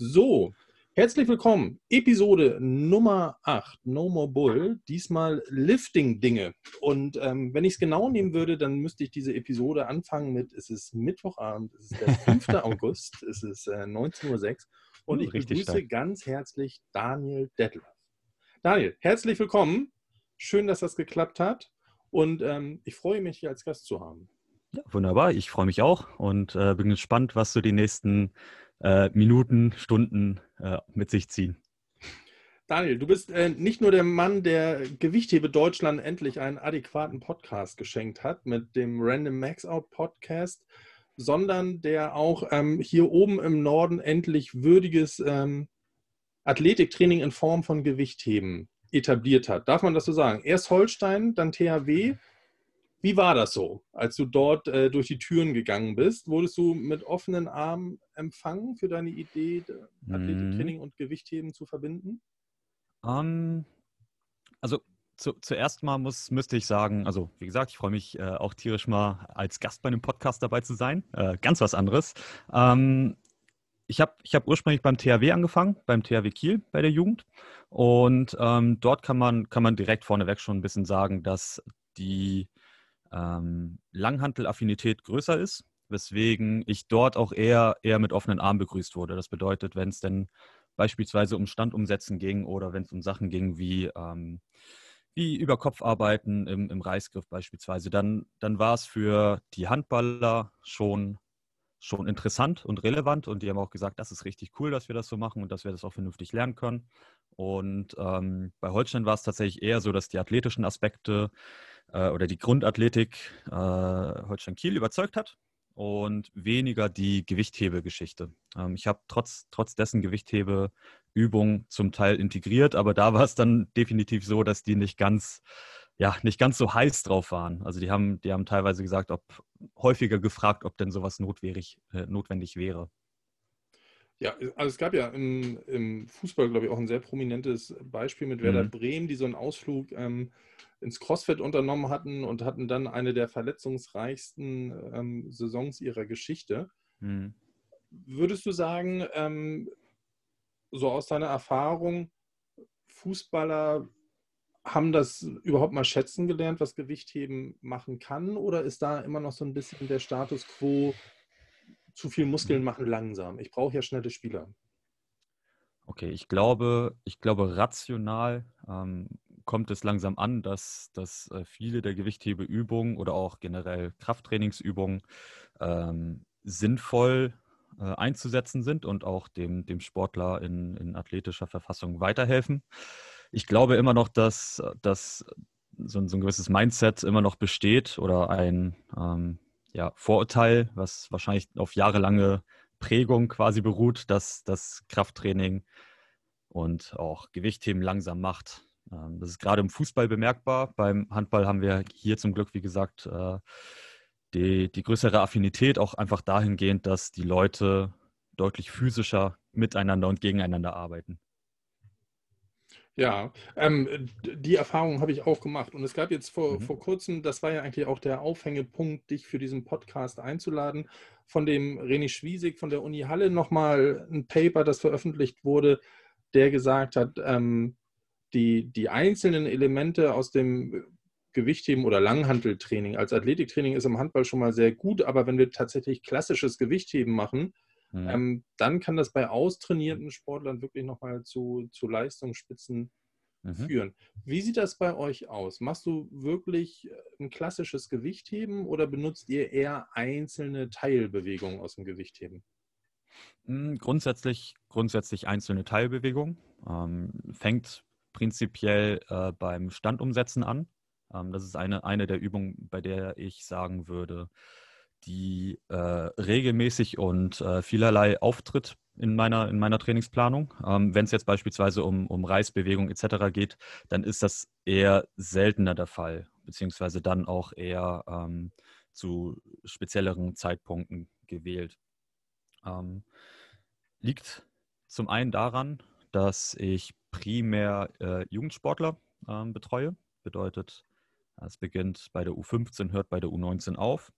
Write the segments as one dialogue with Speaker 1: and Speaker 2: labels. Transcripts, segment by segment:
Speaker 1: So, herzlich willkommen. Episode Nummer 8, No More Bull. Diesmal Lifting-Dinge. Und ähm, wenn ich es genau nehmen würde, dann müsste ich diese Episode anfangen mit, es ist Mittwochabend, es ist der 5. August, es ist äh, 19.06 Uhr und ich Richtig begrüße stark. ganz herzlich Daniel Detlef. Daniel, herzlich willkommen. Schön, dass das geklappt hat. Und ähm, ich freue mich, hier als Gast zu haben.
Speaker 2: Ja, wunderbar. Ich freue mich auch und äh, bin gespannt, was du die nächsten äh, Minuten, Stunden äh, mit sich ziehen.
Speaker 1: Daniel, du bist äh, nicht nur der Mann, der Gewichthebe Deutschland endlich einen adäquaten Podcast geschenkt hat mit dem Random Max Out Podcast, sondern der auch ähm, hier oben im Norden endlich würdiges ähm, Athletiktraining in Form von Gewichtheben etabliert hat. Darf man das so sagen? Erst Holstein, dann THW wie war das so, als du dort äh, durch die Türen gegangen bist? Wurdest du mit offenen Armen empfangen für deine Idee, Athletiktraining mhm. und Gewichtheben zu verbinden?
Speaker 2: Um, ähm, also zu, zuerst mal muss, müsste ich sagen, also wie gesagt, ich freue mich äh, auch tierisch mal als Gast bei einem Podcast dabei zu sein. Äh, ganz was anderes. Ähm, ich habe ich hab ursprünglich beim THW angefangen, beim THW Kiel bei der Jugend. Und ähm, dort kann man, kann man direkt vorneweg schon ein bisschen sagen, dass die ähm, Langhantel-Affinität größer ist, weswegen ich dort auch eher, eher mit offenen Armen begrüßt wurde. Das bedeutet, wenn es denn beispielsweise um Standumsetzen ging oder wenn es um Sachen ging wie, ähm, wie Überkopfarbeiten im, im Reißgriff beispielsweise, dann, dann war es für die Handballer schon, schon interessant und relevant und die haben auch gesagt, das ist richtig cool, dass wir das so machen und dass wir das auch vernünftig lernen können. Und ähm, bei Holstein war es tatsächlich eher so, dass die athletischen Aspekte äh, oder die Grundathletik äh, Holstein Kiel überzeugt hat und weniger die Gewichthebegeschichte. Ähm, ich habe trotz, trotz dessen Gewichthebeübungen zum Teil integriert, aber da war es dann definitiv so, dass die nicht ganz, ja, nicht ganz so heiß drauf waren. Also die haben, die haben teilweise gesagt, ob häufiger gefragt, ob denn sowas notwendig, äh, notwendig wäre.
Speaker 1: Ja, also es gab ja im, im Fußball, glaube ich, auch ein sehr prominentes Beispiel mit Werder mhm. Bremen, die so einen Ausflug ähm, ins CrossFit unternommen hatten und hatten dann eine der verletzungsreichsten ähm, Saisons ihrer Geschichte. Mhm. Würdest du sagen, ähm, so aus deiner Erfahrung, Fußballer haben das überhaupt mal schätzen gelernt, was Gewichtheben machen kann? Oder ist da immer noch so ein bisschen der Status quo, zu viel Muskeln machen langsam. Ich brauche ja schnelle Spieler.
Speaker 2: Okay, ich glaube, ich glaube, rational ähm, kommt es langsam an, dass, dass äh, viele der Gewichthebeübungen oder auch generell Krafttrainingsübungen ähm, sinnvoll äh, einzusetzen sind und auch dem, dem Sportler in, in athletischer Verfassung weiterhelfen. Ich glaube immer noch, dass, dass so, so ein gewisses Mindset immer noch besteht oder ein, ähm, ja, Vorurteil, was wahrscheinlich auf jahrelange Prägung quasi beruht, dass das Krafttraining und auch Gewichtheben langsam macht. Ähm, das ist gerade im Fußball bemerkbar. Beim Handball haben wir hier zum Glück, wie gesagt, äh, die, die größere Affinität auch einfach dahingehend, dass die Leute deutlich physischer miteinander und gegeneinander arbeiten.
Speaker 1: Ja, ähm, die Erfahrung habe ich auch gemacht. Und es gab jetzt vor, mhm. vor kurzem, das war ja eigentlich auch der Aufhängepunkt, dich für diesen Podcast einzuladen, von dem René Schwiesig von der Uni Halle nochmal ein Paper, das veröffentlicht wurde, der gesagt hat, ähm, die, die einzelnen Elemente aus dem Gewichtheben oder Langhanteltraining als Athletiktraining ist im Handball schon mal sehr gut, aber wenn wir tatsächlich klassisches Gewichtheben machen, Mhm. Ähm, dann kann das bei austrainierten Sportlern wirklich nochmal zu, zu Leistungsspitzen mhm. führen. Wie sieht das bei euch aus? Machst du wirklich äh, ein klassisches Gewichtheben oder benutzt ihr eher einzelne Teilbewegungen aus dem Gewichtheben?
Speaker 2: Hm, grundsätzlich, grundsätzlich einzelne Teilbewegungen. Ähm, fängt prinzipiell äh, beim Standumsetzen an. Ähm, das ist eine, eine der Übungen, bei der ich sagen würde, die äh, regelmäßig und äh, vielerlei auftritt in meiner, in meiner Trainingsplanung. Ähm, Wenn es jetzt beispielsweise um, um Reißbewegung etc. geht, dann ist das eher seltener der Fall, beziehungsweise dann auch eher ähm, zu spezielleren Zeitpunkten gewählt. Ähm, liegt zum einen daran, dass ich primär äh, Jugendsportler ähm, betreue. Bedeutet, es beginnt bei der U15, hört bei der U19 auf.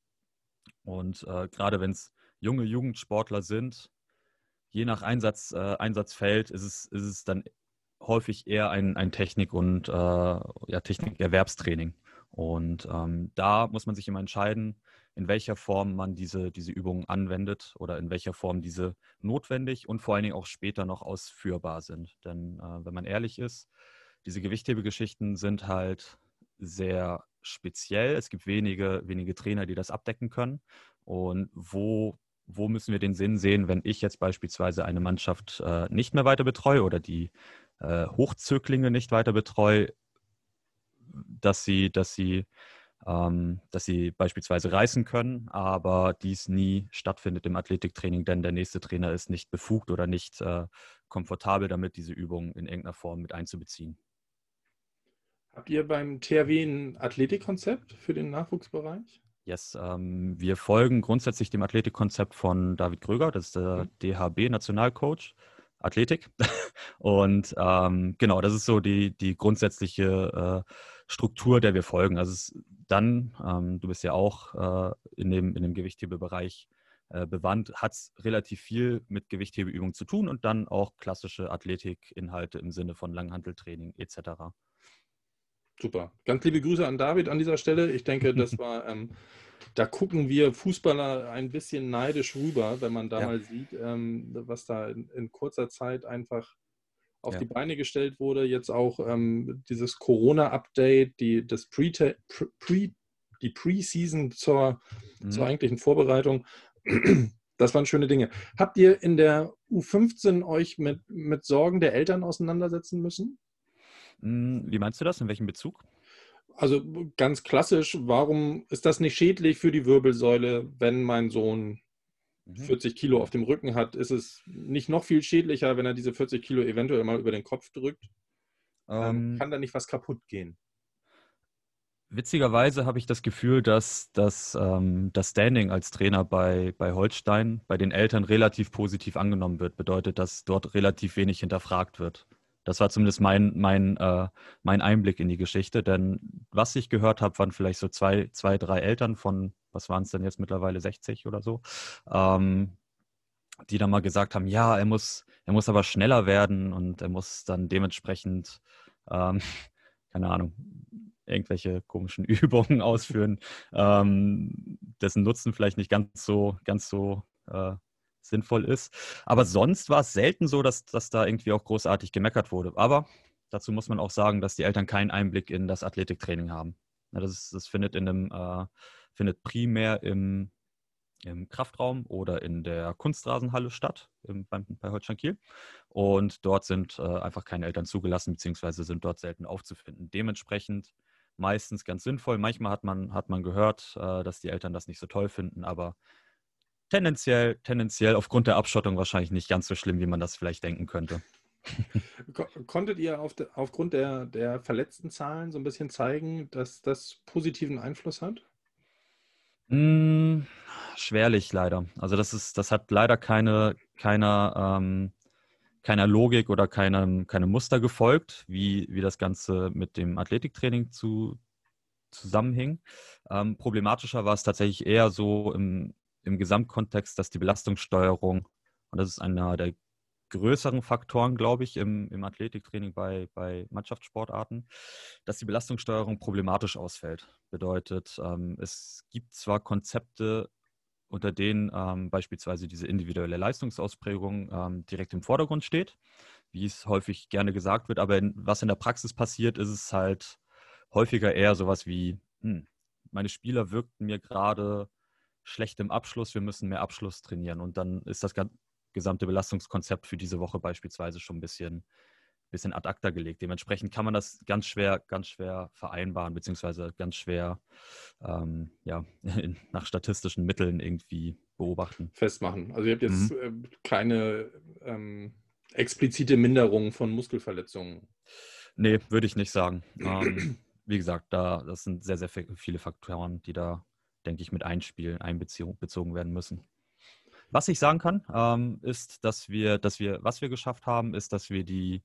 Speaker 2: Und äh, gerade wenn es junge Jugendsportler sind, je nach Einsatz, äh, Einsatzfeld ist es, ist es dann häufig eher ein, ein Technik- und äh, ja, Technikerwerbstraining. Und ähm, da muss man sich immer entscheiden, in welcher Form man diese, diese Übungen anwendet oder in welcher Form diese notwendig und vor allen Dingen auch später noch ausführbar sind. Denn äh, wenn man ehrlich ist, diese Gewichthebegeschichten sind halt sehr speziell. Es gibt wenige, wenige Trainer, die das abdecken können. Und wo, wo müssen wir den Sinn sehen, wenn ich jetzt beispielsweise eine Mannschaft äh, nicht mehr weiter betreue oder die äh, Hochzöglinge nicht weiter betreue, dass sie, dass sie ähm, dass sie beispielsweise reißen können, aber dies nie stattfindet im Athletiktraining, denn der nächste Trainer ist nicht befugt oder nicht äh, komfortabel damit, diese Übung in irgendeiner Form mit einzubeziehen.
Speaker 1: Habt ihr beim THW ein Athletikkonzept für den Nachwuchsbereich?
Speaker 2: Yes, ähm, wir folgen grundsätzlich dem Athletikkonzept von David Kröger, das ist der mhm. DHB-Nationalcoach. Athletik. Und ähm, genau, das ist so die, die grundsätzliche äh, Struktur, der wir folgen. Also es, dann, ähm, du bist ja auch äh, in, dem, in dem Gewichthebebereich äh, bewandt, hat es relativ viel mit Gewichthebeübungen zu tun und dann auch klassische Athletikinhalte im Sinne von Langhanteltraining etc.
Speaker 1: Super. Ganz liebe Grüße an David an dieser Stelle. Ich denke, das war, ähm, da gucken wir Fußballer ein bisschen neidisch rüber, wenn man da ja. mal sieht, ähm, was da in, in, kurzer Zeit einfach auf ja. die Beine gestellt wurde. Jetzt auch ähm, dieses Corona-Update, die, das Pre, Pre, die Pre-Season zur, mhm. zur eigentlichen Vorbereitung. Das waren schöne Dinge. Habt ihr in der U15 euch mit, mit Sorgen der Eltern auseinandersetzen müssen?
Speaker 2: Hm, wie meinst du das? In welchem Bezug?
Speaker 1: Also ganz klassisch, warum ist das nicht schädlich für die Wirbelsäule, wenn mein Sohn 40 mhm. Kilo auf dem Rücken hat? Ist es nicht noch viel schädlicher, wenn er diese 40 Kilo eventuell mal über den Kopf drückt? Ähm, ähm, kann da nicht was kaputt gehen?
Speaker 2: Witzigerweise habe ich das Gefühl, dass, dass ähm, das Standing als Trainer bei, bei Holstein bei den Eltern relativ positiv angenommen wird. Bedeutet, dass dort relativ wenig hinterfragt wird. Das war zumindest mein, mein, äh, mein Einblick in die Geschichte. Denn was ich gehört habe, waren vielleicht so zwei, zwei drei Eltern von, was waren es denn jetzt mittlerweile, 60 oder so, ähm, die dann mal gesagt haben, ja, er muss, er muss aber schneller werden und er muss dann dementsprechend, ähm, keine Ahnung, irgendwelche komischen Übungen ausführen, ähm, dessen Nutzen vielleicht nicht ganz so, ganz so äh, sinnvoll ist. Aber sonst war es selten so, dass, dass da irgendwie auch großartig gemeckert wurde. Aber dazu muss man auch sagen, dass die Eltern keinen Einblick in das Athletiktraining haben. Das, ist, das findet, in einem, äh, findet primär im, im Kraftraum oder in der Kunstrasenhalle statt, im, bei, bei Holstein Kiel. Und dort sind äh, einfach keine Eltern zugelassen, beziehungsweise sind dort selten aufzufinden. Dementsprechend meistens ganz sinnvoll. Manchmal hat man, hat man gehört, äh, dass die Eltern das nicht so toll finden, aber tendenziell, tendenziell aufgrund der Abschottung wahrscheinlich nicht ganz so schlimm, wie man das vielleicht denken könnte.
Speaker 1: Konntet ihr auf de, aufgrund der, der verletzten Zahlen so ein bisschen zeigen, dass das positiven Einfluss hat?
Speaker 2: Mm, schwerlich leider. Also das ist, das hat leider keine, keine, ähm, keiner Logik oder keinem, keine Muster gefolgt, wie, wie das Ganze mit dem Athletiktraining zu, zusammenhing. Ähm, problematischer war es tatsächlich eher so im, im Gesamtkontext, dass die Belastungssteuerung, und das ist einer der größeren Faktoren, glaube ich, im, im Athletiktraining bei, bei Mannschaftssportarten, dass die Belastungssteuerung problematisch ausfällt. Bedeutet, ähm, es gibt zwar Konzepte, unter denen ähm, beispielsweise diese individuelle Leistungsausprägung ähm, direkt im Vordergrund steht, wie es häufig gerne gesagt wird, aber in, was in der Praxis passiert, ist es halt häufiger eher sowas wie, hm, meine Spieler wirkten mir gerade schlechtem Abschluss, wir müssen mehr Abschluss trainieren. Und dann ist das gesamte Belastungskonzept für diese Woche beispielsweise schon ein bisschen, bisschen ad acta gelegt. Dementsprechend kann man das ganz schwer, ganz schwer vereinbaren, beziehungsweise ganz schwer ähm, ja, nach statistischen Mitteln irgendwie beobachten.
Speaker 1: Festmachen. Also ihr habt jetzt mhm. Äh, keine ähm, explizite Minderung von Muskelverletzungen.
Speaker 2: Nee, würde ich nicht sagen. ähm, wie gesagt, da, das sind sehr, sehr viele Faktoren, die da denke ich, mit einspielen, einbezogen werden müssen. Was ich sagen kann, ähm, ist, dass wir, dass wir, was wir geschafft haben, ist, dass wir die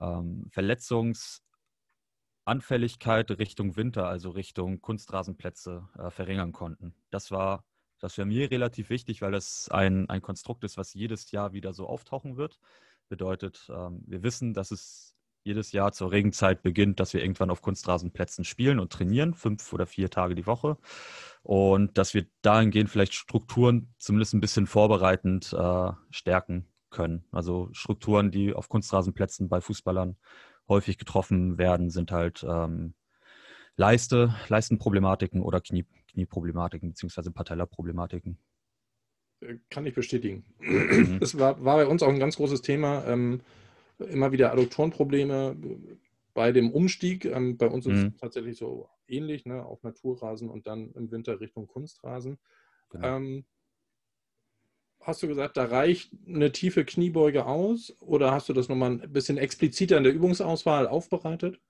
Speaker 2: ähm, Verletzungsanfälligkeit Richtung Winter, also Richtung Kunstrasenplätze, äh, verringern konnten. Das war Das wäre mir relativ wichtig, weil das ein, ein Konstrukt ist, was jedes Jahr wieder so auftauchen wird. Bedeutet, ähm, wir wissen, dass es jedes Jahr zur Regenzeit beginnt, dass wir irgendwann auf Kunstrasenplätzen spielen und trainieren, fünf oder vier Tage die Woche. Und dass wir dahingehend vielleicht Strukturen zumindest ein bisschen vorbereitend äh, stärken können. Also Strukturen, die auf Kunstrasenplätzen bei Fußballern häufig getroffen werden, sind halt ähm, Leiste, Leistenproblematiken oder Knie, Knieproblematiken beziehungsweise Patella-Problematiken.
Speaker 1: Äh, kann ich bestätigen. Mhm. Es war, war bei uns auch ein ganz großes Thema. Ähm, immer wieder Adduktorenprobleme bei dem Umstieg. Ähm, bei uns ist mhm. es tatsächlich so ähnlich, ne, auf Naturrasen und dann im Winter Richtung Kunstrasen. Genau. Ähm, hast du gesagt, da reicht eine tiefe Kniebeuge aus oder hast du das nochmal ein bisschen expliziter in der Übungsauswahl aufbereitet?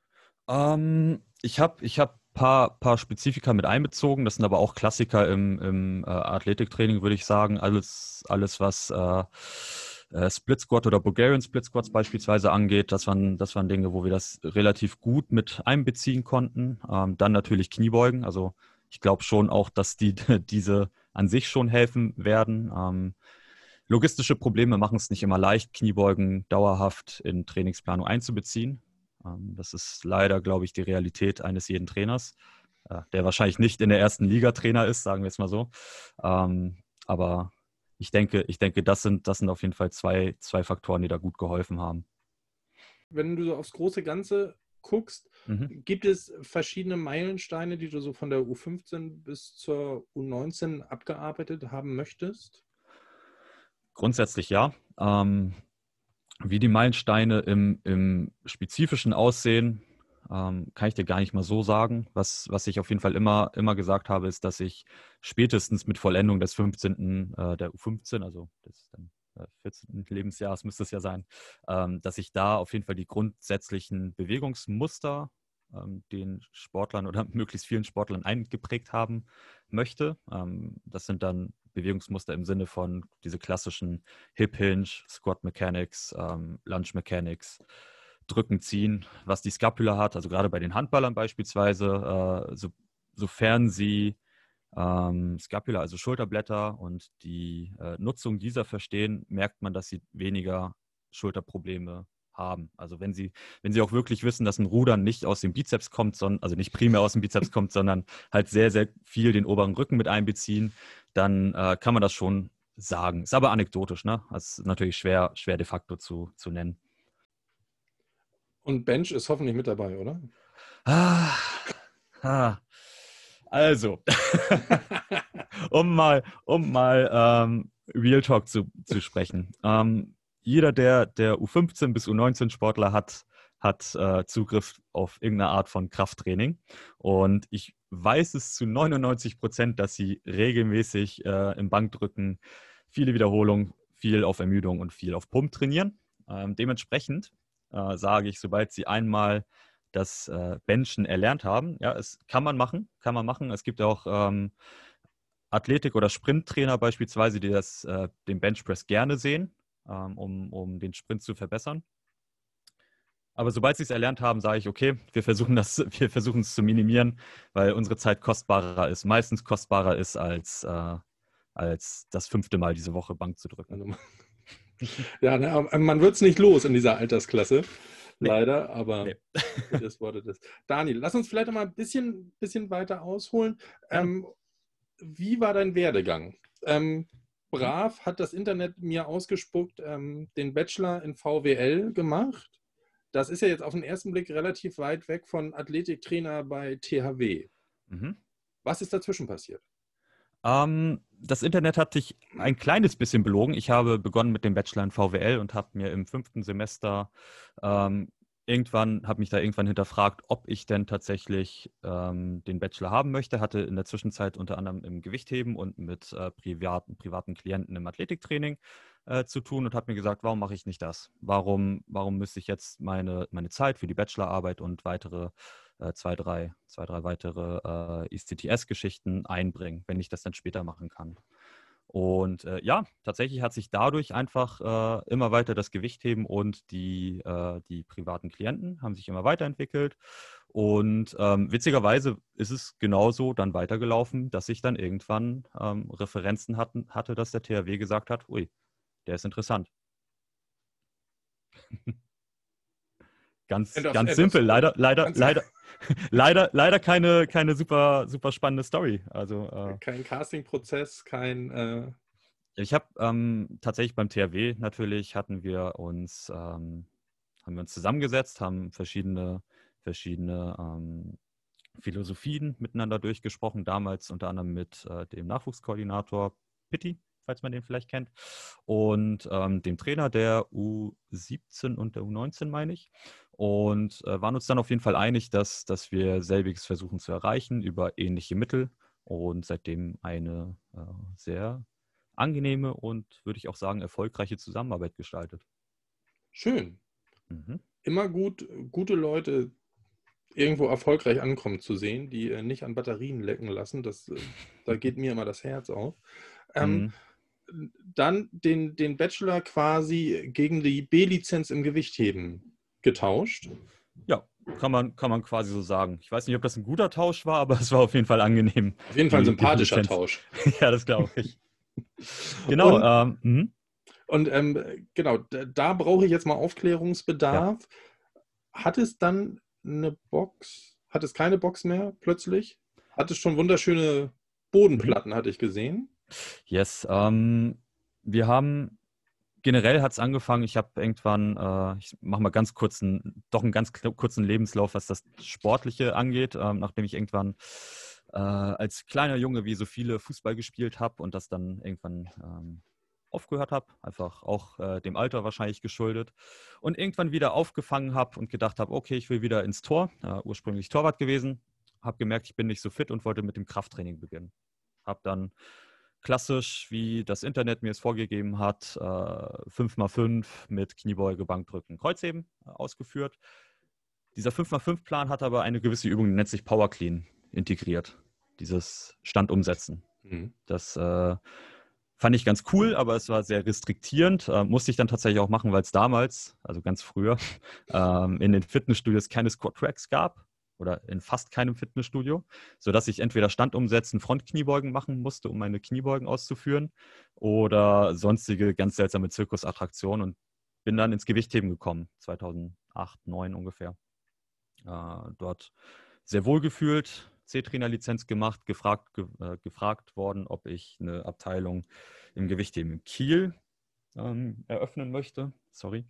Speaker 2: Ähm, ich habe ich hab paar, paar Spezifika mit einbezogen. Das sind aber auch Klassiker im, im äh, Athletiktraining, würde ich sagen. Alles, alles was äh, äh, Split Squat oder Bulgarian Split Squats beispielsweise angeht, das waren, das waren Dinge, wo wir das relativ gut mit einbeziehen konnten. Ähm, dann natürlich Kniebeugen. Also ich glaube schon auch, dass die diese an sich schon helfen werden. Ähm, logistische Probleme machen es nicht immer leicht, Kniebeugen dauerhaft in Trainingsplanung einzubeziehen. Ähm, das ist leider, glaube ich, die Realität eines jeden Trainers, äh, der wahrscheinlich nicht in der ersten Liga Trainer ist, sagen wir es mal so. Ähm, aber ich denke, ich denke, das sind, das sind auf jeden Fall zwei, zwei Faktoren, die da gut geholfen haben.
Speaker 1: Wenn du so aufs große Ganze guckst, mhm. gibt es verschiedene Meilensteine, die du so von der U15 bis zur U19 abgearbeitet haben möchtest?
Speaker 2: Grundsätzlich ja. Ähm, wie die Meilensteine im, im Spezifischen aussehen, ähm, kann ich dir gar nicht mal so sagen. Was, was ich auf jeden Fall immer, immer gesagt habe, ist, dass ich spätestens mit Vollendung des 15. Äh, der U15, also des äh, 14. Lebensjahres müsste es ja sein, ähm, dass ich da auf jeden Fall die grundsätzlichen Bewegungsmuster ähm, den Sportlern oder möglichst vielen Sportlern eingeprägt haben möchte. Ähm, das sind dann Bewegungsmuster im Sinne von diese klassischen Hip Hinge, Squat Mechanics, ähm, Lunge Mechanics, Drücken, Ziehen, was die Scapula hat, also gerade bei den Handballern beispielsweise, äh, so, sofern sie ähm, Scapula, also Schulterblätter und die äh, Nutzung dieser verstehen, merkt man, dass sie weniger Schulterprobleme haben. Also wenn sie, wenn sie auch wirklich wissen, dass ein Rudern nicht aus dem Bizeps kommt, sondern, also nicht primär aus dem Bizeps kommt, sondern halt sehr, sehr viel den oberen Rücken mit einbeziehen, dann äh, kann man das schon sagen. Ist aber anekdotisch, ne? Das ist natürlich schwer, schwer de facto zu, zu nennen.
Speaker 1: Und Bench ist hoffentlich mit dabei, oder?
Speaker 2: Ah, ah. Also, um mal, um mal ähm, Real Talk zu, zu sprechen. Ähm, jeder, der, der U15 bis U19 Sportler hat, hat äh, Zugriff auf irgendeine Art von Krafttraining. Und ich weiß es zu 99 Prozent, dass sie regelmäßig äh, im Bankdrücken viele Wiederholungen, viel auf Ermüdung und viel auf Pump trainieren. Ähm, dementsprechend äh, sage ich, sobald sie einmal das äh, Benchen erlernt haben, ja, es kann man machen, kann man machen. Es gibt auch ähm, Athletik- oder Sprinttrainer beispielsweise, die das, äh, den Benchpress gerne sehen ähm, um, um den Sprint zu verbessern. Aber sobald sie es erlernt haben, sage ich, okay, wir versuchen das, wir versuchen es zu minimieren, weil unsere Zeit kostbarer ist, meistens kostbarer ist als, äh, als das fünfte Mal diese Woche Bank zu drücken.
Speaker 1: Ja, ne, man wird es nicht los in dieser Altersklasse. Nee. Leider, aber nee. das wurde das. Daniel, lass uns vielleicht mal ein bisschen, bisschen weiter ausholen. Ja. Ähm, wie war dein Werdegang? Ähm, brav hat das Internet mir ausgespuckt, ähm, den Bachelor in VWL gemacht. Das ist ja jetzt auf den ersten Blick relativ weit weg von Athletiktrainer bei THW. Mhm. Was ist dazwischen passiert?
Speaker 2: Ähm, das Internet hat dich ein kleines bisschen belogen. Ich habe begonnen mit dem Bachelor in VWL und habe mir im fünften Semester ähm, irgendwann, habe mich da irgendwann hinterfragt, ob ich denn tatsächlich ähm, den Bachelor haben möchte. Hatte in der Zwischenzeit unter anderem im Gewichtheben und mit äh, privaten, privaten Klienten im Athletiktraining äh, zu tun und habe mir gesagt, warum mache ich nicht das? Warum, warum müsste ich jetzt meine, meine Zeit für die Bachelorarbeit und weitere zwei, drei, zwei, drei weitere äh, ICTS-Geschichten einbringen, wenn ich das dann später machen kann? Und äh, ja, tatsächlich hat sich dadurch einfach äh, immer weiter das Gewichtheben und die, äh, die privaten Klienten haben sich immer weiterentwickelt. Und ähm, witzigerweise ist es genauso dann weitergelaufen, dass ich dann irgendwann ähm, Referenzen hatten, hatte, dass der THW gesagt hat, ui, der ist interessant. ganz ganz simpel. Leider, leider, leider, leider, leider keine, keine super, super spannende Story. Also,
Speaker 1: äh, kein Casting-Prozess, kein. Äh
Speaker 2: ich habe ähm, tatsächlich beim THW natürlich hatten wir uns, ähm, haben wir uns zusammengesetzt, haben verschiedene, verschiedene ähm, Philosophien miteinander durchgesprochen, damals unter anderem mit äh, dem Nachwuchskoordinator Pitti, falls man den vielleicht kennt, und ähm, dem Trainer der U17 und der U19, meine ich. Und äh, waren uns dann auf jeden Fall einig, dass, dass wir selbiges versuchen zu erreichen über ähnliche Mittel und seitdem eine äh, sehr angenehme und würde ich auch sagen erfolgreiche Zusammenarbeit gestaltet.
Speaker 1: Schön. Mhm. Immer gut, gute Leute irgendwo erfolgreich ankommen zu sehen, die äh, nicht an Batterien lecken lassen. Das, äh, da geht mir immer das Herz auf. Ähm, mhm dann den, den Bachelor quasi gegen die B-Lizenz im Gewichtheben getauscht.
Speaker 2: Ja, kann man, kann man quasi so sagen. Ich weiß nicht, ob das ein guter Tausch war, aber es war auf jeden Fall angenehm.
Speaker 1: Auf jeden Fall ein sympathischer Tausch.
Speaker 2: ja, das glaube ich. genau.
Speaker 1: Und, ähm, mhm. und ähm, genau, da, brauche ich jetzt mal Aufklärungsbedarf. Ja. Hat es dann eine Box? Hat es keine Box mehr plötzlich? Hat es schon wunderschöne Bodenplatten, hatte ich gesehen?
Speaker 2: Yes. Ähm, wir haben generell hat es angefangen, ich habe irgendwann, äh, ich mache mal ganz kurzen, doch einen ganz kurzen Lebenslauf, was das Sportliche angeht, ähm, nachdem ich irgendwann äh, als kleiner Junge wie so viele Fußball gespielt habe und das dann irgendwann ähm, aufgehört habe, einfach auch äh, dem Alter wahrscheinlich geschuldet und irgendwann wieder aufgefangen habe und gedacht habe, okay, ich will wieder ins Tor, äh, ursprünglich Torwart gewesen, habe gemerkt, ich bin nicht so fit und wollte mit dem Krafttraining beginnen. Habe dann klassisch, wie das Internet mir es vorgegeben hat, 5x5 äh, mit Kniebeuge, Bankdrücken, Kreuzheben äh, ausgeführt. Dieser 5x5-Plan hat aber eine gewisse Übung, die nennt sich Power Clean, integriert. Dieses Standumsetzen. Mhm. Das äh, fand ich ganz cool, aber es war sehr restriktierend. Äh, musste ich dann tatsächlich auch machen, weil es damals, also ganz früher, ähm, in den Fitnessstudios keine Squat-Tracks gab oder in fast keinem Fitnessstudio, sodass ich entweder Standumsetzen, Frontkniebeugen machen musste, um meine Kniebeugen auszuführen oder sonstige ganz seltsame Zirkusattraktionen und bin dann ins Gewichtheben gekommen, 2008, 2009 ungefähr. Äh, dort sehr wohl gefühlt, C-Trainer-Lizenz gemacht, gefragt, ge äh, gefragt worden, ob ich eine Abteilung im Gewichtheben in Kiel ähm, eröffnen möchte. Sorry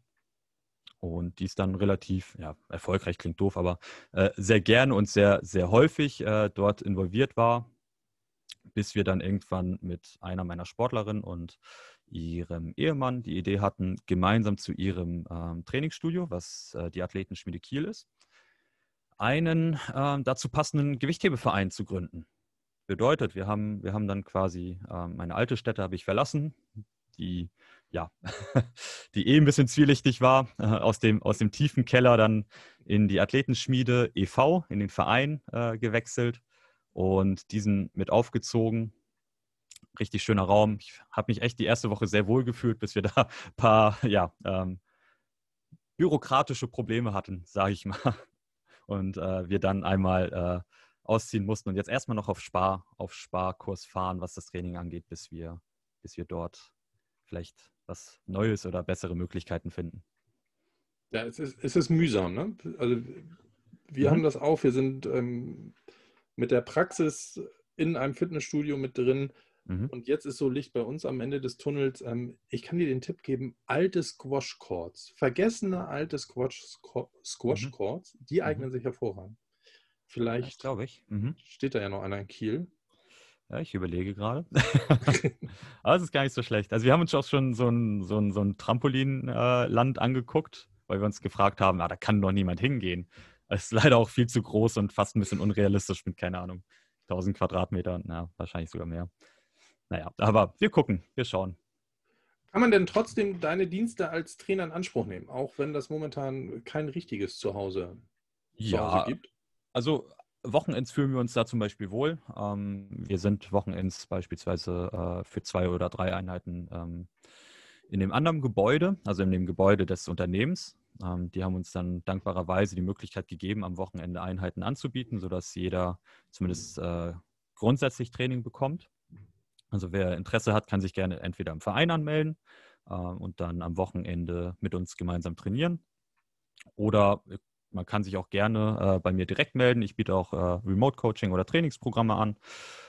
Speaker 2: und die ist dann relativ, ja, erfolgreich klingt doof, aber äh, sehr gerne und sehr, sehr häufig äh, dort involviert war, bis wir dann irgendwann mit einer meiner Sportlerinnen und ihrem Ehemann die Idee hatten, gemeinsam zu ihrem ähm, Trainingsstudio, was äh, die Athletenschmiede Kiel ist, einen ähm, dazu passenden Gewichthebeverein zu gründen. Bedeutet, wir haben, wir haben dann quasi ähm, meine alte Stätte habe ich verlassen, die ja, die eh ein bisschen zwielichtig war, äh, aus, dem, aus dem tiefen Keller dann in die Athletenschmiede e.V., in den Verein äh, gewechselt und diesen mit aufgezogen. Richtig schöner Raum. Ich habe mich echt die erste Woche sehr wohl gefühlt, bis wir da ein paar ja, ähm, bürokratische Probleme hatten, sage ich mal. Und äh, wir dann einmal äh, ausziehen mussten und jetzt erstmal noch auf Spar, auf Sparkurs fahren, was das Training angeht, bis wir, bis wir dort vielleicht was Neues oder bessere Möglichkeiten finden.
Speaker 1: Ja, es ist, es ist mühsam. Ne? Also wir mhm. haben das auch. Wir sind ähm, mit der Praxis in einem Fitnessstudio mit drin. Mhm. Und jetzt ist so Licht bei uns am Ende des Tunnels. Ähm, ich kann dir den Tipp geben: alte Squash-Chords, vergessene alte Squash-Chords, die mhm. eignen sich hervorragend. Vielleicht
Speaker 2: glaube ich.
Speaker 1: Mhm. steht da ja noch einer in Kiel.
Speaker 2: Ja, ich überlege gerade. Aber es ist gar nicht so schlecht. Also wir haben uns auch schon so ein, so ein, so ein Trampolinland äh, angeguckt, weil wir uns gefragt haben, ah, da kann doch niemand hingehen. Es ist leider auch viel zu groß und fast ein bisschen unrealistisch mit, keine Ahnung, 1000 Quadratmetern, na, wahrscheinlich sogar mehr. Naja, aber wir gucken, wir schauen.
Speaker 1: Kann man denn trotzdem deine Dienste als Trainer in Anspruch nehmen, auch wenn das momentan kein richtiges Zuhause,
Speaker 2: ja, Zuhause gibt? Also Wochenends fühlen wir uns da zum Beispiel wohl. Ähm, wir sind Wochenends beispielsweise äh, für zwei oder drei Einheiten ähm, in dem anderen Gebäude, also in dem Gebäude des Unternehmens, Ähm, die haben uns dann dankbarerweise die Möglichkeit gegeben, am Wochenende Einheiten anzubieten, sodass jeder zumindest äh, grundsätzlich Training bekommt. Also wer Interesse hat, kann sich gerne entweder im Verein anmelden äh, und dann am Wochenende mit uns gemeinsam trainieren. Oder man kann sich auch gerne äh, bei mir direkt melden. Ich biete auch äh, Remote-Coaching oder Trainingsprogramme an.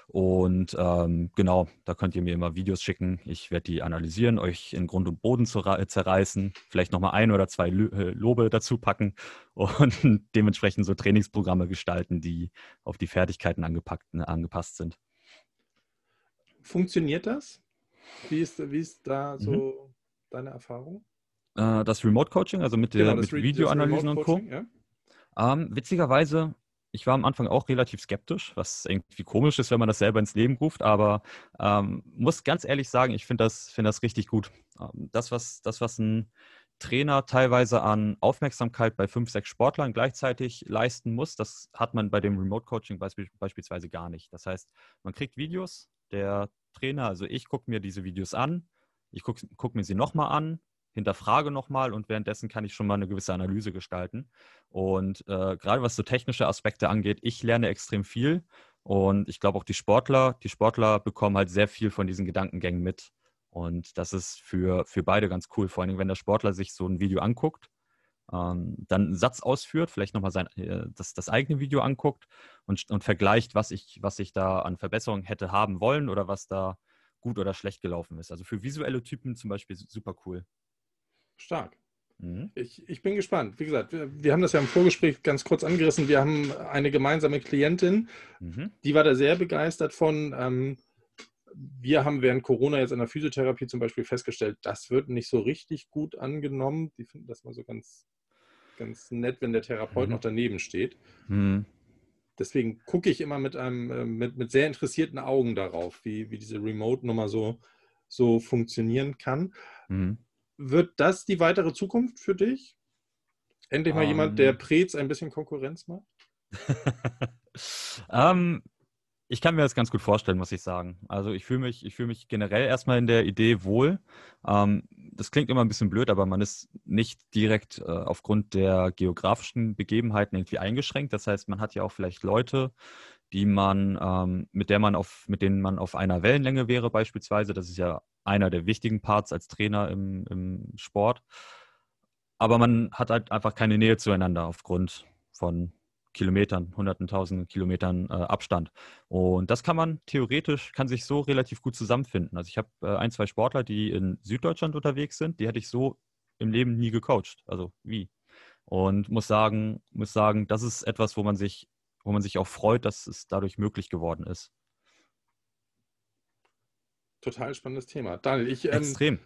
Speaker 2: Und ähm, genau, da könnt ihr mir immer Videos schicken. Ich werde die analysieren, euch in Grund und Boden zerreißen, vielleicht nochmal ein oder zwei äh, Lobe dazu packen und dementsprechend so Trainingsprogramme gestalten, die auf die Fertigkeiten angepackt, ne, angepasst sind.
Speaker 1: Funktioniert das? Wie ist, wie ist da so mhm. deine Erfahrung?
Speaker 2: Äh, das Remote Coaching, also mit, der, genau, mit Videoanalysen und Co. Ja? Ähm, witzigerweise, ich war am Anfang auch relativ skeptisch, was irgendwie komisch ist, wenn man das selber ins Leben ruft, aber ähm, muss ganz ehrlich sagen, ich finde das, find das richtig gut. Ähm, das, was, das, was ein Trainer teilweise an Aufmerksamkeit bei fünf, sechs Sportlern gleichzeitig leisten muss, das hat man bei dem Remote Coaching beisp beispielsweise gar nicht. Das heißt, man kriegt Videos, der Trainer, also ich gucke mir diese Videos an, ich gucke guck mir sie nochmal an, hinterfrage nochmal und währenddessen kann ich schon mal eine gewisse Analyse gestalten. Und äh, gerade was so technische Aspekte angeht, ich lerne extrem viel und ich glaube auch die Sportler, die Sportler bekommen halt sehr viel von diesen Gedankengängen mit. Und das ist für, für beide ganz cool, vor allem wenn der Sportler sich so ein Video anguckt, ähm, dann einen Satz ausführt, vielleicht nochmal sein, äh, das, das eigene Video anguckt und, und vergleicht, was ich, was ich da an Verbesserungen hätte haben wollen oder was da gut oder schlecht gelaufen ist. Also für visuelle Typen zum Beispiel super cool.
Speaker 1: Stark. Mhm. Ich, ich bin gespannt. Wie gesagt, wir, wir, haben das ja im Vorgespräch ganz kurz angerissen. Wir haben eine gemeinsame Klientin, mhm. die war da sehr begeistert von. Ähm, wir haben während Corona jetzt in der Physiotherapie zum Beispiel festgestellt, das wird nicht so richtig gut angenommen. Die finden das mal so ganz, ganz nett, wenn der Therapeut mhm. noch daneben steht. Mhm. Deswegen gucke ich immer mit, einem, äh, mit, mit sehr interessierten Augen darauf, wie, wie diese Remote-Nummer so, so funktionieren kann. Wird das die weitere Zukunft für dich? Endlich mal um, jemand, der ähm. Prez ein bisschen Konkurrenz macht?
Speaker 2: um, ähm, ich kann mir das ganz gut vorstellen, muss ich sagen. Also ich fühle mich, ich mich generell erstmal in der Idee wohl. Ähm, das klingt immer ein bisschen blöd, aber man ist nicht direkt äh, aufgrund der geografischen Begebenheiten irgendwie eingeschränkt. Das heißt, man hat ja auch vielleicht Leute, die man, ähm, mit der man auf, mit denen man auf einer Wellenlänge wäre, beispielsweise. Das ist ja einer der wichtigen Parts als Trainer im, im Sport. Aber man hat halt einfach keine Nähe zueinander aufgrund von Kilometern, hunderten, tausenden Kilometern äh, Abstand. Und das kann man theoretisch, kann sich so relativ gut zusammenfinden. Also ich habe äh, ein, zwei Sportler, die in Süddeutschland unterwegs sind, die hätte ich so im Leben nie gecoacht. Also wie? Und muss sagen, muss sagen, das ist etwas, wo man sich, wo man sich auch freut, dass es dadurch möglich geworden ist.
Speaker 1: Total spannendes Thema. Daniel, ich
Speaker 2: ähm, Extrem.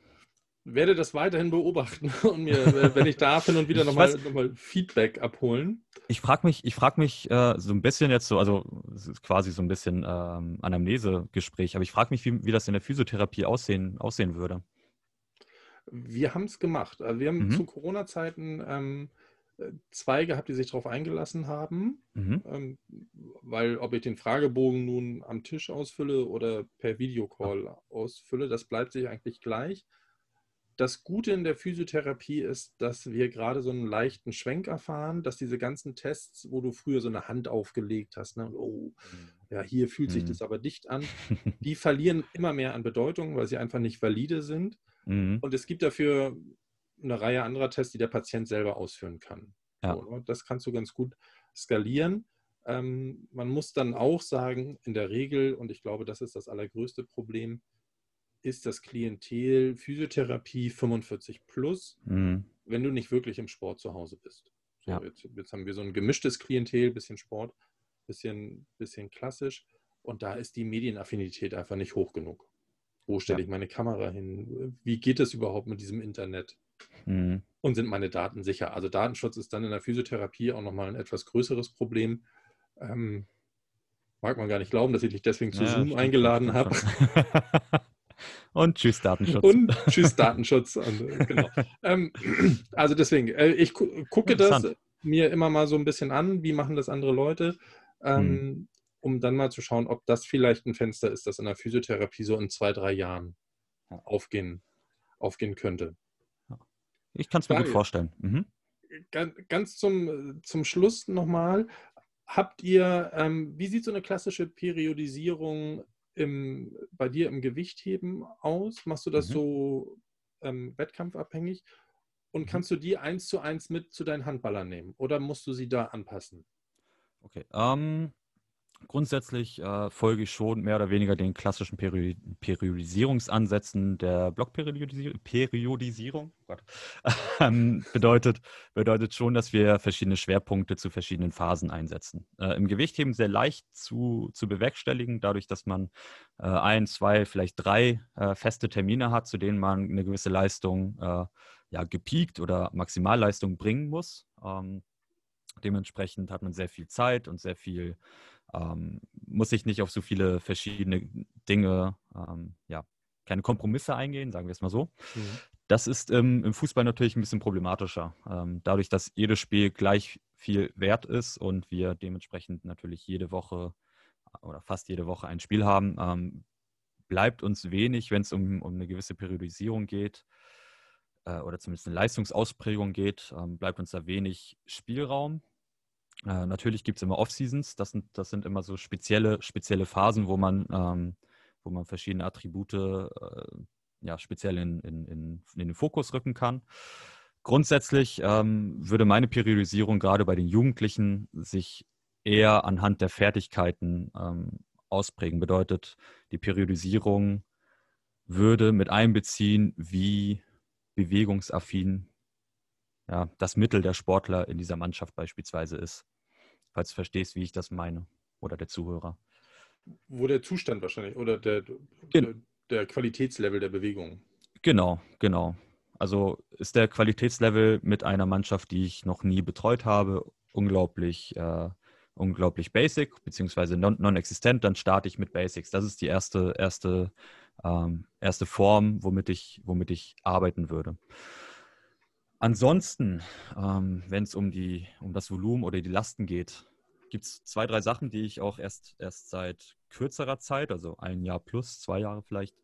Speaker 1: werde das weiterhin beobachten und mir, äh, wenn ich darf, hin und wieder nochmal noch Feedback abholen.
Speaker 2: Ich frage mich, ich frage mich äh, so ein bisschen jetzt so, also es ist quasi so ein bisschen ähm, Anamnesegespräch, aber ich frage mich, wie, wie das in der Physiotherapie aussehen, aussehen würde.
Speaker 1: Wir haben es gemacht. Also wir haben mhm. zu Corona-Zeiten ähm, zwei gehabt, die sich darauf eingelassen haben, mhm. ähm, weil ob ich den Fragebogen nun am Tisch ausfülle oder per Videocall ausfülle, das bleibt sich eigentlich gleich. Das Gute in der Physiotherapie ist, dass wir gerade so einen leichten Schwenk erfahren, dass diese ganzen Tests, wo du früher so eine Hand aufgelegt hast, ne, oh, mhm. ja, hier fühlt sich mhm. das aber dicht an, die verlieren immer mehr an Bedeutung, weil sie einfach nicht valide sind. Mhm. Und es gibt dafür eine Reihe anderer Tests, die der Patient selber ausführen kann. Ja. So, ne? das kannst du ganz gut skalieren. Ähm, man muss dann auch sagen, in der Regel, und ich glaube, das ist das allergrößte Problem, ist das Klientel Physiotherapie 45 plus, mhm. wenn du nicht wirklich im Sport zu Hause bist. So, ja. jetzt, jetzt, haben wir so ein gemischtes Klientel, bisschen Sport, bisschen, bisschen klassisch. Und da ist die Medienaffinität einfach nicht hoch genug. Wo stelle ja. ich meine Kamera hin? Wie geht es überhaupt mit diesem Internet? Mhm. Und sind meine Daten sicher? Also Datenschutz ist dann in der Physiotherapie auch nochmal ein etwas größeres Problem. Ähm, mag man gar nicht glauben, dass ich dich deswegen zu ja, Zoom eingeladen habe.
Speaker 2: Und tschüss Datenschutz.
Speaker 1: Und tschüss Datenschutz. Und, äh, genau. ähm, also deswegen, äh, ich gu gucke das mir immer mal so ein bisschen an, wie machen das andere Leute, ähm, hm. um dann mal zu schauen, ob das vielleicht ein Fenster ist, das in der Physiotherapie so in zwei, drei Jahren aufgehen, aufgehen könnte.
Speaker 2: Ich kann es mir gut vorstellen. Mhm.
Speaker 1: ganz zum, zum Schluss nochmal. Habt ihr, ähm, wie sieht so eine klassische Periodisierung im, bei dir im Gewichtheben aus? Machst du das mhm. so ähm, wettkampfabhängig? Und mhm. kannst du die eins zu eins mit zu deinen Handballern nehmen? Oder musst du sie da anpassen?
Speaker 2: Okay. Ähm, grundsätzlich äh, folge ich schon mehr oder weniger den klassischen Peri Periodisierungsansätzen der Blockperiodisierung. Oh ähm, bedeutet, bedeutet schon, dass wir verschiedene Schwerpunkte zu verschiedenen Phasen einsetzen. Äh, Im Gewichtheben sehr leicht zu, zu bewerkstelligen, dadurch, dass man äh, ein, zwei, vielleicht drei äh, feste Termine hat, zu denen man eine gewisse Leistung äh, ja, gepiekt oder Maximalleistung bringen muss. Ähm, dementsprechend hat man sehr viel Zeit und sehr viel, ähm, muss sich nicht auf so viele verschiedene Dinge, ähm, ja, keine Kompromisse eingehen, sagen wir es mal so. Mhm. Das ist ähm, im Fußball natürlich ein bisschen problematischer. Ähm, dadurch, dass jedes Spiel gleich viel wert ist und wir dementsprechend natürlich jede Woche oder fast jede Woche ein Spiel haben, ähm, bleibt uns wenig, wenn es um, um eine gewisse Periodisierung geht, äh, oder zumindest eine Leistungsausprägung geht, ähm, bleibt uns da wenig Spielraum. Äh, natürlich gibt es immer Off-Seasons, das sind, das sind immer so spezielle, spezielle Phasen, wo man, ähm, wo man verschiedene Attribute äh, ja, speziell in, in, in, in, den Fokus rücken kann. Grundsätzlich ähm, würde meine Periodisierung gerade bei den Jugendlichen sich eher anhand der Fertigkeiten ähm, ausprägen. Bedeutet, die Periodisierung würde mit einbeziehen, wie bewegungsaffin ja, das Mittel der Sportler in dieser Mannschaft beispielsweise ist. Falls du verstehst, wie ich das meine oder der Zuhörer.
Speaker 1: Wo der Zustand wahrscheinlich oder der, der, der Qualitätslevel der Bewegung.
Speaker 2: Genau, genau. Also ist der Qualitätslevel mit einer Mannschaft, die ich noch nie betreut habe, unglaublich, äh, unglaublich basic, beziehungsweise non-existent, dann starte ich mit Basics. Das ist die erste, erste ähm, erste Form, womit ich, womit ich arbeiten würde. Ansonsten, ähm, wenn es um, um das Volumen oder die Lasten geht, gibt es zwei, drei Sachen, die ich auch erst, erst seit kürzerer Zeit, also ein Jahr plus, zwei Jahre vielleicht,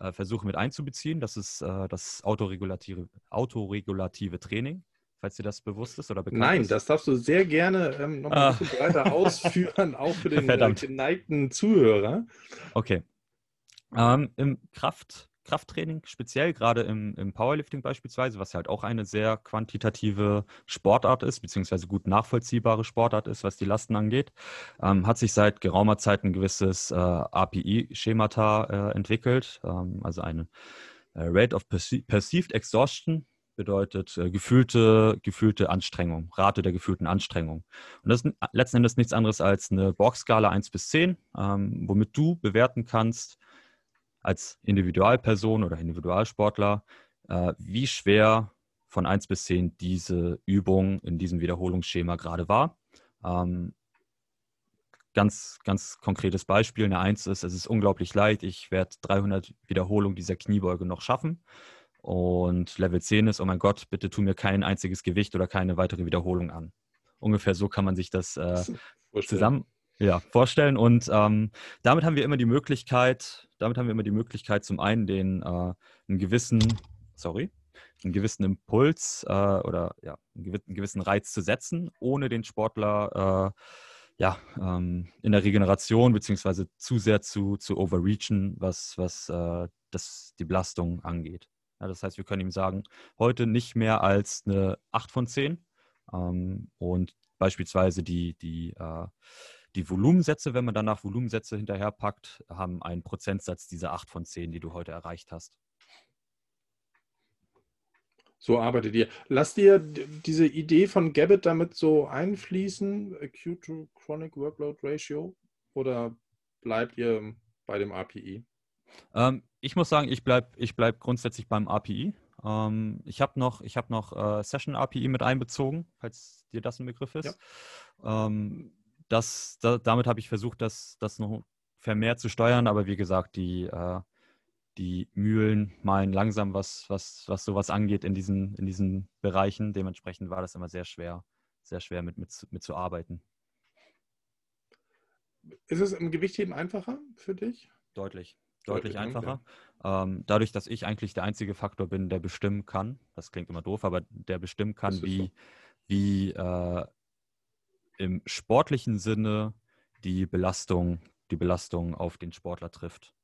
Speaker 2: äh, versuche mit einzubeziehen. Das ist äh, das autoregulative, autoregulative Training falls dir das bewusst ist oder
Speaker 1: bekannt Nein, ist. das darfst du sehr gerne ähm, noch ein bisschen breiter ausführen, auch für den äh, geneigten Zuhörer.
Speaker 2: Okay. Ähm, Im Kraft, Krafttraining, speziell gerade im, im Powerlifting beispielsweise, was halt auch eine sehr quantitative Sportart ist, beziehungsweise gut nachvollziehbare Sportart ist, was die Lasten angeht, ähm, hat sich seit geraumer Zeit ein gewisses äh, API-Schemata äh, entwickelt, ähm, also eine äh, Rate of Perceived Exhaustion bedeutet äh, gefühlte, gefühlte Anstrengung, Rate der gefühlten Anstrengung. Und das ist letzten Endes nichts anderes als eine Borg-Skala 1 bis 10, ähm, womit du bewerten kannst, als Individualperson oder Individualsportler, äh, wie schwer von 1 bis 10 diese Übung in diesem Wiederholungsschema gerade war. Ähm, ganz, ganz konkretes Beispiel. Eine 1 ist, es ist unglaublich leicht, ich werde 300 Wiederholungen dieser Kniebeuge noch schaffen. Und Level 10 ist, oh mein Gott, bitte tu mir kein einziges Gewicht oder keine weitere Wiederholung an. Ungefähr so kann man sich das äh, zusammen, ja, vorstellen. Und ähm, damit haben wir immer die Möglichkeit, damit haben wir immer die Möglichkeit, zum einen den äh, einen gewissen, sorry, einen gewissen Impuls äh, oder ja, einen gewissen Reiz zu setzen, ohne den Sportler äh, ja, ähm, in der Regeneration beziehungsweise zu sehr zu, zu overreachen, was, was äh, das, die Belastung angeht. Ja, das heißt, wir können ihm sagen, heute nicht mehr als eine 8 von 10 ähm, und beispielsweise die, die äh, die Volumensätze, wenn man danach Volumensätze hinterherpackt, haben einen Prozentsatz dieser 8 von 10, die du heute erreicht hast.
Speaker 1: So arbeitet ihr. Lasst ihr diese Idee von Gabbett damit so einfließen, Acute to Chronic Workload Ratio, oder bleibt ihr bei dem API?
Speaker 2: Ähm, ich muss sagen, ich bleibe ich bleib grundsätzlich beim API. Ähm, ich habe noch, ich hab noch äh, Session API mit einbezogen, falls dir das ein Begriff ist. Ja. Ähm, das, da, damit habe ich versucht, das, das noch vermehrt zu steuern, aber wie gesagt, die, äh, die Mühlen malen langsam, was, was, was sowas angeht in diesen, in diesen Bereichen. Dementsprechend war das immer sehr schwer, sehr schwer mit, mit, mit zu arbeiten.
Speaker 1: Ist es im Gewichtheben einfacher für dich?
Speaker 2: Deutlich. Deutlich, Deutlich einfacher. Ähm, dadurch, dass ich eigentlich der einzige Faktor bin, der bestimmen kann, das klingt immer doof, aber der bestimmen kann, wie, so wie äh, im sportlichen Sinne die Belastung, die Belastung auf den Sportler trifft.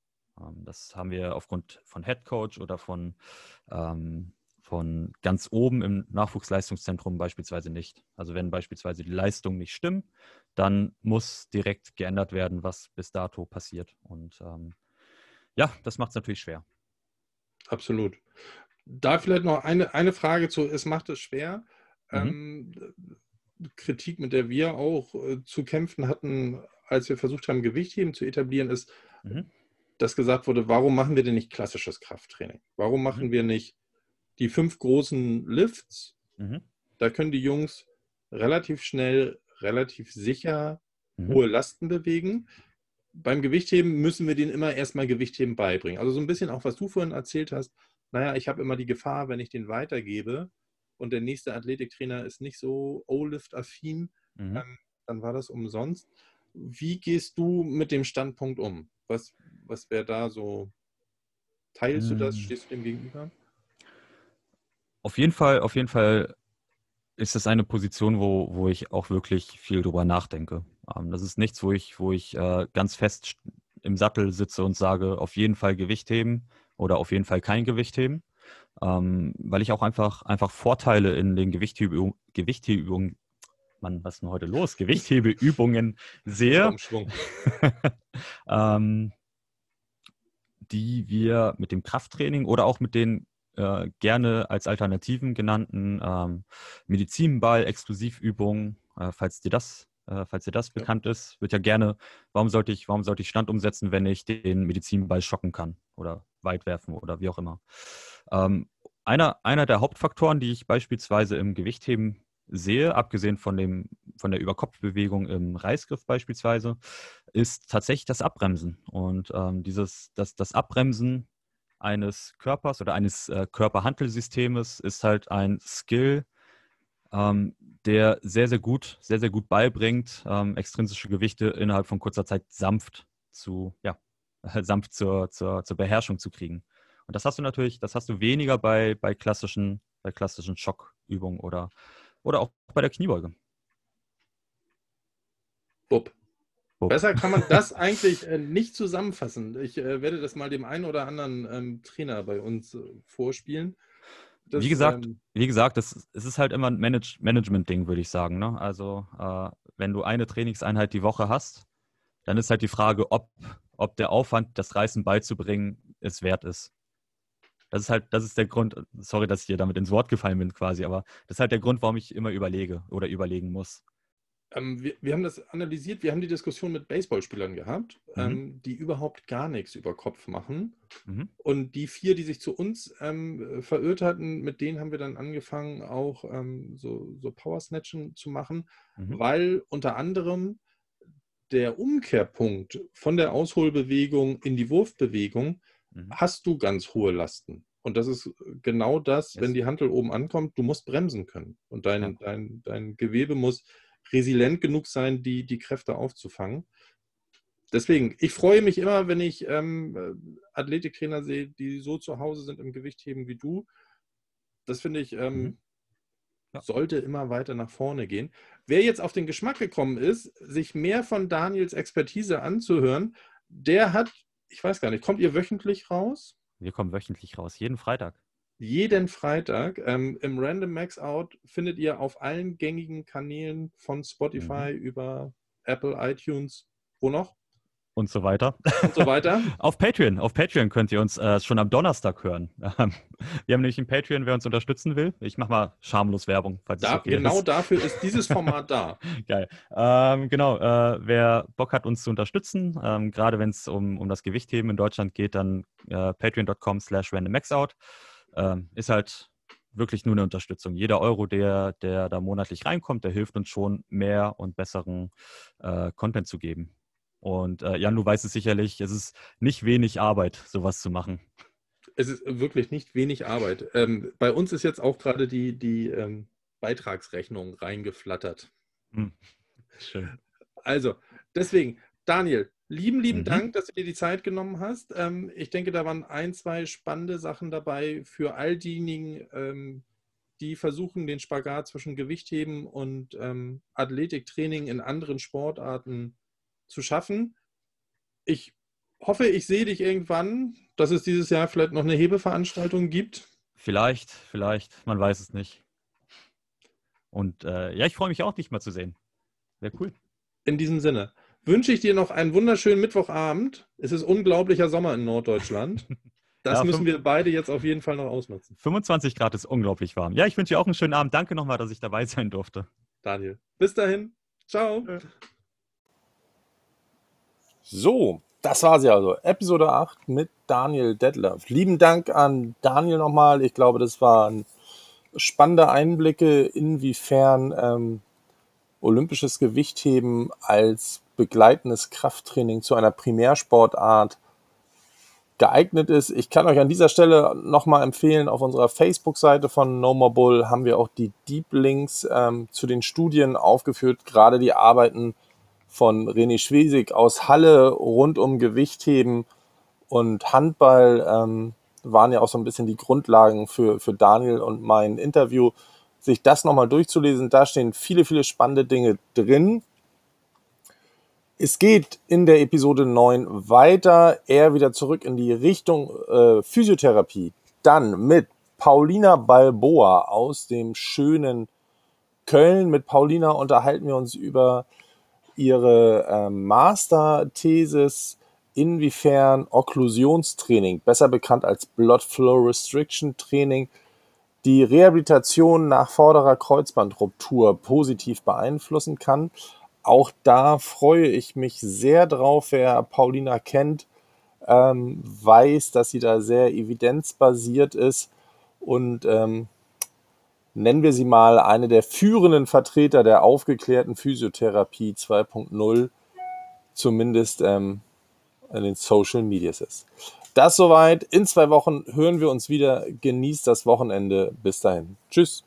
Speaker 2: Ähm, das haben wir aufgrund von Head Coach oder von, ähm, von ganz oben im Nachwuchsleistungszentrum beispielsweise nicht. Also wenn beispielsweise die Leistungen nicht stimmen, dann muss direkt geändert werden, was bis dato passiert. Und ähm, ja, das macht es natürlich schwer.
Speaker 1: Absolut. Da vielleicht noch eine, eine Frage zu, es macht es schwer. Mhm. Ähm, Kritik, mit der wir auch äh, zu kämpfen hatten, als wir versucht haben, Gewichtheben zu etablieren, ist, mhm. dass gesagt wurde, warum machen wir denn nicht klassisches Krafttraining? Warum machen mhm. wir nicht die fünf großen Lifts? Mhm. Da können die Jungs relativ schnell, relativ sicher mhm. hohe Lasten bewegen. Beim Gewichtheben müssen wir denen immer erstmal Gewichtheben beibringen. Also so ein bisschen auch, was du vorhin erzählt hast, naja, ich habe immer die Gefahr, wenn ich den weitergebe und der nächste Athletiktrainer ist nicht so O-Lift-affin, mhm. ähm, dann war das umsonst. Wie gehst du mit dem Standpunkt um? Was, was wäre da so? Teilst mhm. du das? Hm. Stehst du dem gegenüber?
Speaker 2: Auf jeden Fall, auf jeden Fall ist das eine Position, wo, wo ich auch wirklich viel drüber nachdenke. Ähm, das ist nichts, wo ich, wo ich äh, ganz fest im Sattel sitze und sage, auf jeden Fall Gewicht heben oder auf jeden Fall kein Gewicht heben, ähm, weil ich auch einfach, einfach Vorteile in den Gewichthebeübungen, Gewichthebeübungen Mann, was ist denn heute los? Gewichthebeübungen sehe, ähm, die wir mit dem Krafttraining oder auch mit den äh, gerne als Alternativen genannten ähm, Medizinball, Exklusivübungen, äh, falls dir das äh, falls dir das ja. bekannt ist, wird ja gerne, warum sollte ich, warum sollte ich Stand umsetzen, wenn ich den Medizinball schocken kann oder weit werfen oder wie auch immer. Ähm, einer, einer der Hauptfaktoren, die ich beispielsweise im Gewichtheben sehe, abgesehen von, dem, von der Überkopfbewegung im Reißgriff beispielsweise, ist tatsächlich das Abbremsen. Und ähm, dieses, das, das Abbremsen eines Körpers oder eines äh, Körperhantelsystems ist halt ein Skill, ähm, der sehr, sehr gut, sehr, sehr gut beibringt, ähm, extrinsische Gewichte innerhalb von kurzer Zeit sanft zu, ja, sanft zur, zur, zur Beherrschung zu kriegen. Und das hast du natürlich, das hast du weniger bei, bei klassischen, bei klassischen Schockübungen oder, oder auch bei der Kniebeuge.
Speaker 1: Bub. Bub. Besser kann man das eigentlich äh, nicht zusammenfassen. Ich äh, werde das mal dem einen oder anderen ähm, Trainer bei uns äh, vorspielen.
Speaker 2: Das, wie gesagt, ähm, wie gesagt, es ist halt immer ein Manage Management-Ding, würde ich sagen. Ne? Also äh, wenn du eine Trainingseinheit die Woche hast, dann ist halt die Frage, ob, ob der Aufwand, das Reißen beizubringen, es wert ist. Das ist halt, das ist der Grund, sorry, dass ich dir damit ins Wort gefallen bin quasi, aber das ist halt der Grund, warum ich immer überlege oder überlegen muss.
Speaker 1: Ähm, wir, wir, haben das analysiert, wir haben die Diskussion mit Baseballspielern gehabt, mhm. ähm, die überhaupt gar nichts über Kopf machen. Mhm. Und die vier, die sich zu uns ähm, verirrt hatten, mit denen haben wir dann angefangen, auch ähm, so, so Power-Snatchen zu machen, mhm. weil unter anderem der Umkehrpunkt von der Ausholbewegung in die Wurfbewegung mhm. hast du ganz hohe Lasten. Und das ist genau das, yes. wenn die Hantel oben ankommt, du musst bremsen können. Und dein, ja. dein, dein Gewebe muss resilient genug sein, die, die Kräfte aufzufangen. Deswegen, ich freue mich immer, wenn ich ähm, Athletiktrainer sehe, die so zu Hause sind im Gewichtheben wie du. Das finde ich, ähm, mhm. ja. sollte immer weiter nach vorne gehen. Wer jetzt auf den Geschmack gekommen ist, sich mehr von Daniels Expertise anzuhören, der hat, ich weiß gar nicht, kommt ihr wöchentlich raus?
Speaker 2: Wir kommen wöchentlich raus, jeden Freitag
Speaker 1: jeden Freitag. Ähm, Im Random Max Out findet ihr auf allen gängigen Kanälen von Spotify mhm. über Apple, iTunes, wo noch?
Speaker 2: Und so weiter.
Speaker 1: Und so weiter.
Speaker 2: auf Patreon. Auf Patreon könnt ihr uns äh, schon am Donnerstag hören. wir haben nämlich ein Patreon, wer uns unterstützen will. Ich mache mal schamlos Werbung.
Speaker 1: Falls da, okay genau ist. dafür ist dieses Format da.
Speaker 2: Geil. Ähm, genau. Äh, wer Bock hat, uns zu unterstützen, ähm, gerade wenn es um, um das Gewichtheben in Deutschland geht, dann äh, patreon.com slash randommaxout ähm, ist halt wirklich nur eine Unterstützung. Jeder Euro, der, der da monatlich reinkommt, der hilft uns schon, mehr und besseren äh, Content zu geben. Und äh, Jan, du weißt es sicherlich, es ist nicht wenig Arbeit, sowas zu machen.
Speaker 1: Es ist wirklich nicht wenig Arbeit. Ähm, bei uns ist jetzt auch gerade die, die ähm, Beitragsrechnung reingeflattert. Hm. Schön. Also, deswegen, Daniel, Lieben, lieben mhm. Dank, dass du dir die Zeit genommen hast. Ähm, ich denke, da waren ein, zwei spannende Sachen dabei für all diejenigen, ähm,
Speaker 3: die versuchen, den Spagat zwischen Gewichtheben und ähm, Athletiktraining in anderen Sportarten zu schaffen. Ich hoffe, ich sehe dich irgendwann, dass es dieses Jahr vielleicht noch eine Hebeveranstaltung gibt.
Speaker 2: Vielleicht, vielleicht, man weiß es nicht. Und äh, ja, ich freue mich auch, dich mal zu sehen. Wäre cool.
Speaker 3: In diesem Sinne wünsche ich dir noch einen wunderschönen Mittwochabend. Es ist unglaublicher Sommer in Norddeutschland. Das ja, müssen wir beide jetzt auf jeden Fall noch ausnutzen.
Speaker 2: 25 Grad ist unglaublich warm. Ja, ich wünsche dir auch einen schönen Abend. Danke nochmal, dass ich dabei sein durfte.
Speaker 3: Daniel, bis dahin. Ciao.
Speaker 1: So, das war sie also. Episode 8 mit Daniel Detlef. Lieben Dank an Daniel nochmal. Ich glaube, das waren spannende Einblicke, inwiefern ähm, olympisches Gewichtheben als begleitendes Krafttraining zu einer Primärsportart geeignet ist. Ich kann euch an dieser Stelle nochmal empfehlen, auf unserer Facebook-Seite von No More Bull haben wir auch die Deep Links ähm, zu den Studien aufgeführt, gerade die Arbeiten von René Schwesig aus Halle rund um Gewichtheben und Handball ähm, waren ja auch so ein bisschen die Grundlagen für, für Daniel und mein Interview. Sich das nochmal durchzulesen, da stehen viele, viele spannende Dinge drin. Es geht in der Episode 9 weiter, eher wieder zurück in die Richtung äh, Physiotherapie. Dann mit Paulina Balboa aus dem schönen Köln. Mit Paulina unterhalten wir uns über ihre äh, Masterthesis, inwiefern Okklusionstraining, besser bekannt als Blood Flow Restriction Training, die Rehabilitation nach vorderer Kreuzbandruptur positiv beeinflussen kann auch da freue ich mich sehr drauf. Wer Paulina kennt, ähm, weiß, dass sie da sehr evidenzbasiert ist und ähm, nennen wir sie mal eine der führenden Vertreter der aufgeklärten Physiotherapie 2.0, zumindest ähm, in den Social Medias ist. Das soweit. In zwei Wochen hören wir uns wieder. Genießt das Wochenende. Bis dahin. Tschüss.